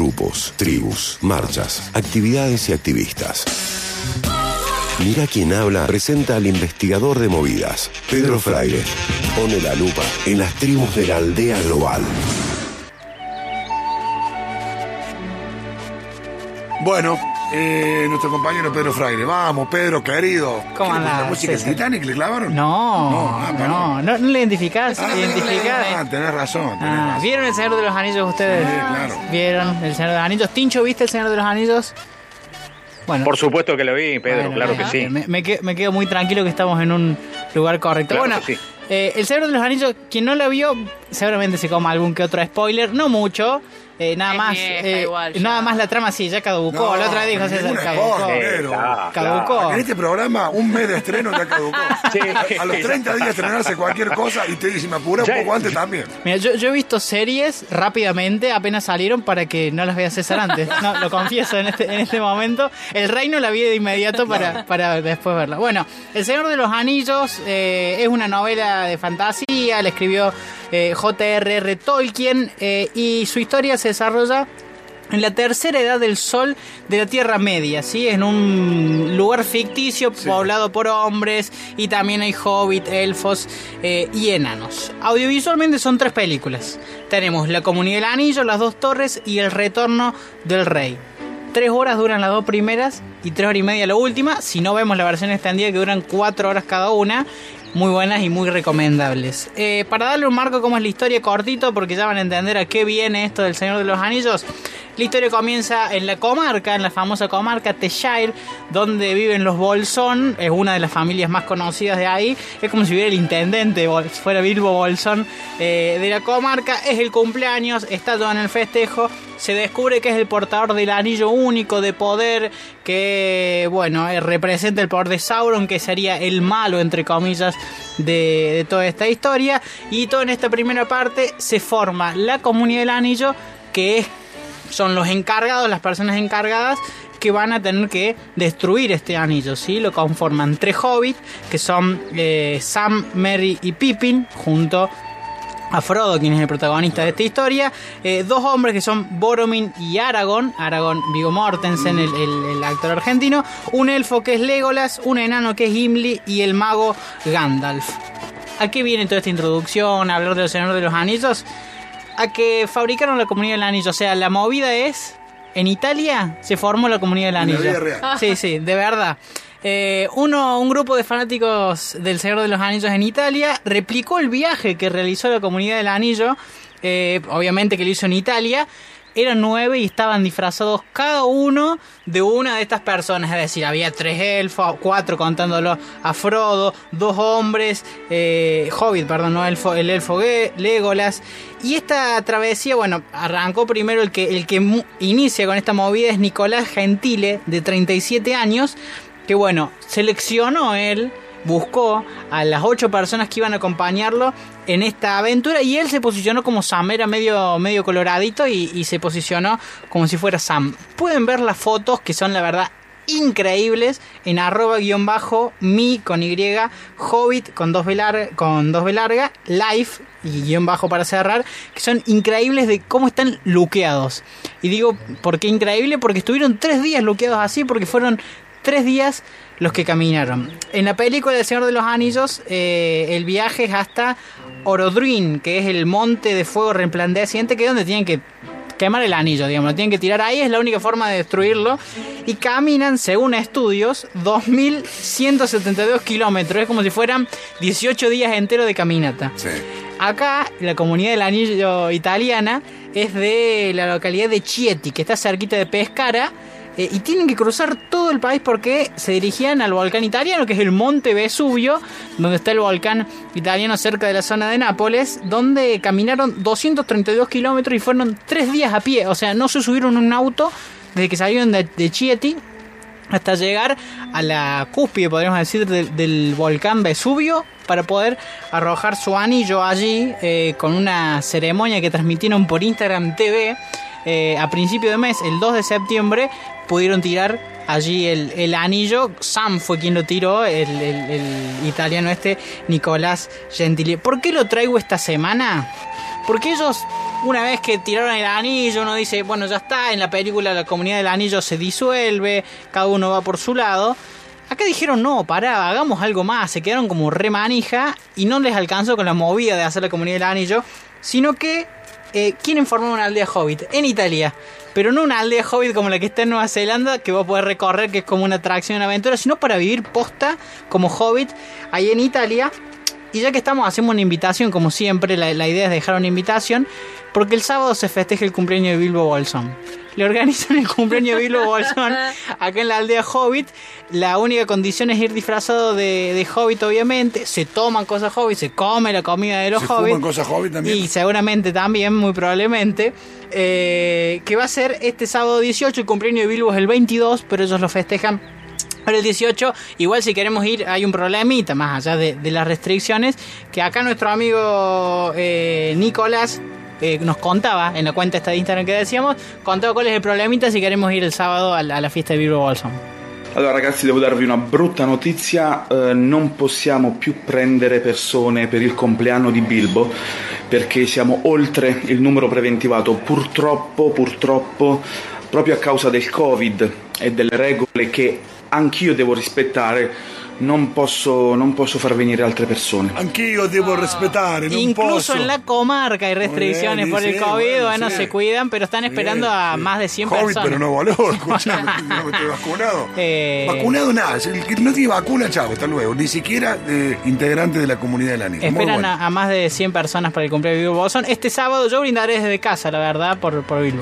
grupos, tribus, marchas, actividades y activistas. Mira quién habla presenta al investigador de movidas, Pedro Fraile. Pone la lupa en las tribus de la aldea global. Bueno, eh, nuestro compañero Pedro Fraile. Vamos, Pedro, querido. ¿Cómo ¿Qué, andás, ¿La música? Titanic le clavaron? No, No, ah, no, no, no, le identificás, Ah, identificás. ah, tenés razón. tenés Ah, razón. ¿Vieron el Señor de los Anillos ustedes? Sí, claro. ¿Vieron el Señor de los Anillos? ¿Tincho viste el Señor de los Anillos? Bueno, Por supuesto que lo vi, Pedro, bueno, claro que sí. Me, me quedo, me quedo muy tranquilo que estamos en un lugar correcto. Claro bueno, sí. eh, el Señor de los Anillos, quien no lo vio, seguramente se coma algún que otro spoiler, no mucho. Eh, nada Es más vieja eh, igual, nada más la trama sí ya caducó No, la otra vez dijo César caducó Sí, claro, caducó En este programa, un mes de estreno ya caducó. Sí. A los 30 días estrenarse cualquier cosa y te dice, me apuré un poco antes también. Mira, yo, yo he visto series rápidamente, apenas salieron para que no las vea César antes. No, lo confieso en este, en este momento. El Reino la vi de inmediato para, para después verla. Bueno, El Señor de los Anillos eh, es una novela de fantasía, la escribió eh, J.R.R. Tolkien eh, y su historia se desarrolla en la tercera edad del sol de la Tierra Media, ¿sí? En un lugar ficticio poblado por hombres y también hay hobbit, elfos eh, y enanos. Audiovisualmente son tres películas. Tenemos La Comunidad del Anillo, Las Dos Torres y El Retorno del Rey. Tres horas duran las dos primeras y tres horas y media la última. Si no vemos la versión extendida que duran cuatro horas cada una. Muy buenas y muy recomendables. Eh, para darle un marco como es la historia cortito, porque ya van a entender a qué viene esto del Señor de los Anillos. La historia comienza en la comarca, en la famosa comarca Teshire, donde viven los Bolsón, es una de las familias más conocidas de ahí. Es como si hubiera el intendente, fuera Bilbo Bolsón eh, de la comarca. Es el cumpleaños, está todo en el festejo. Se descubre que es el portador del anillo único de poder que, bueno, eh, representa el poder de Sauron, que sería el malo, entre comillas, de, de toda esta historia. Y todo en esta primera parte se forma la comunidad del anillo, que es son los encargados, las personas encargadas que van a tener que destruir este anillo, ¿sí? Lo conforman tres hobbits, que son eh, Sam, Merry y Pippin, junto a Frodo, quien es el protagonista de esta historia. Eh, dos hombres que son Boromir y Aragorn. Aragorn, Viggo Mortensen, el, actor argentino. Un elfo que es Legolas, un enano que es Gimli y el mago Gandalf. ¿A qué viene toda esta introducción? A hablar de los Señor de los Anillos. A que fabricaron la comunidad del anillo. O sea, la movida es. En Italia se formó la comunidad del la anillo. vida real. Sí, sí, de verdad. Eh, uno, un grupo de fanáticos del Señor de los Anillos en Italia replicó el viaje que realizó la comunidad del Anillo, eh, obviamente que lo hizo en Italia. Eran nueve y estaban disfrazados cada uno de una de estas personas. Es decir, había tres elfos, cuatro contándolo a Frodo, dos hombres, eh, Hobbit, perdón, no elfo, el elfo Ge- Legolas. Y esta travesía, bueno, arrancó primero el que, el que inicia con esta movida es Nicolás Gentile, de 37 años, que bueno, seleccionó él, buscó a las ocho personas que iban a acompañarlo en esta aventura y él se posicionó como Sam, era medio, medio coloradito y, se posicionó como si fuera Sam. Pueden ver las fotos que son la verdad increíbles en arroba guion bajo mi con y hobbit con dos larga, con dos b larga live y guion bajo para cerrar que son increíbles de cómo están luqueados y digo ¿por qué increíble? porque estuvieron tres días luqueados así porque fueron tres días los que caminaron. En la película del Señor de los Anillos, eh, el viaje es hasta Orodruin, que es el monte de fuego resplandeciente, que es donde tienen que quemar el anillo, digamos, lo tienen que tirar ahí, es la única forma de destruirlo. Y caminan, según estudios, 2.172 kilómetros, es como si fueran 18 días enteros de caminata. Sí. Acá, la comunidad del anillo italiana es de la localidad de Chieti, que está cerquita de Pescara. Eh, y tienen que cruzar todo el país porque se dirigían al volcán italiano, que es el Monte Vesubio, donde está el volcán italiano cerca de la zona de Nápoles, donde caminaron 232 kilómetros y fueron tres días a pie. O sea, no se subieron un auto desde que salieron de, Chieti hasta llegar a la cúspide, podríamos decir, del, del volcán Vesubio para poder arrojar su anillo allí eh, con una ceremonia que transmitieron por Instagram TV eh, a principio de mes, el 2 de septiembre, pudieron tirar allí el, anillo. Sam fue quien lo tiró, el, italiano este, Nicolás Gentili. ¿Por qué lo traigo esta semana? porque ellos, una vez que tiraron el anillo, uno dice, bueno, ya está, en la película la comunidad del anillo se disuelve, cada uno va por su lado. Acá dijeron, no, pará, hagamos algo más. Se quedaron como re manija y no les alcanzó con la movida de hacer la comunidad del anillo, sino que eh, quieren formar una aldea hobbit en Italia. Pero no una aldea hobbit como la que está en Nueva Zelanda, que va a poder recorrer, que es como una atracción, una aventura, sino para vivir posta como hobbit ahí en Italia. Y ya que estamos, hacemos una invitación, como siempre, la, la idea es dejar una invitación, porque el sábado se festeja el cumpleaños de Bilbo Bolsón. Le organizan el cumpleaños de Bilbo Bolsón acá en la aldea Hobbit. La única condición es ir disfrazado de, de Hobbit, obviamente. Se toman cosas Hobbit, se come la comida de los ¿Se Hobbit. fuman cosas Hobbit también? Y seguramente también, muy probablemente. eh, que va a ser este sábado 18. El cumpleaños de Bilbo es el 22, pero ellos lo festejan para el 18. Igual si queremos ir, hay un problemita más allá de, de las restricciones. Que acá nuestro amigo eh, Nicolás eh, nos contaba en la cuenta esta de Instagram que decíamos, contaba cuál es el problemita si queremos ir el sábado a la, a la fiesta de Bilbo Bolsón. Allora ragazzi devo darvi una brutta notizia, eh, non possiamo più prendere persone per il compleanno di Bilbo perché siamo oltre il numero preventivato, purtroppo, purtroppo, proprio a causa del Covid e delle regole che anch'io devo rispettare, non posso, non posso far venire altre persone. Anch'io devo rispettare, non Incluso posso. en la comarca hay restricciones por el sí, COVID, bueno, bueno, sí. se cuidan, pero están esperando Bien, a sí. más de 100 Hobbit, personas. pero no voló, escuchame, no estoy vacunado. Eh, Vacunado nada, el que no tiene vacuna, chavo, hasta luego. Ni siquiera eh, integrante de la comunidad del anillo. Muy Esperan bueno. a, a más de 100 personas para el cumpleaños de Bilbo Bolsón. Este sábado yo brindaré desde casa, la verdad, por, por Bilbo.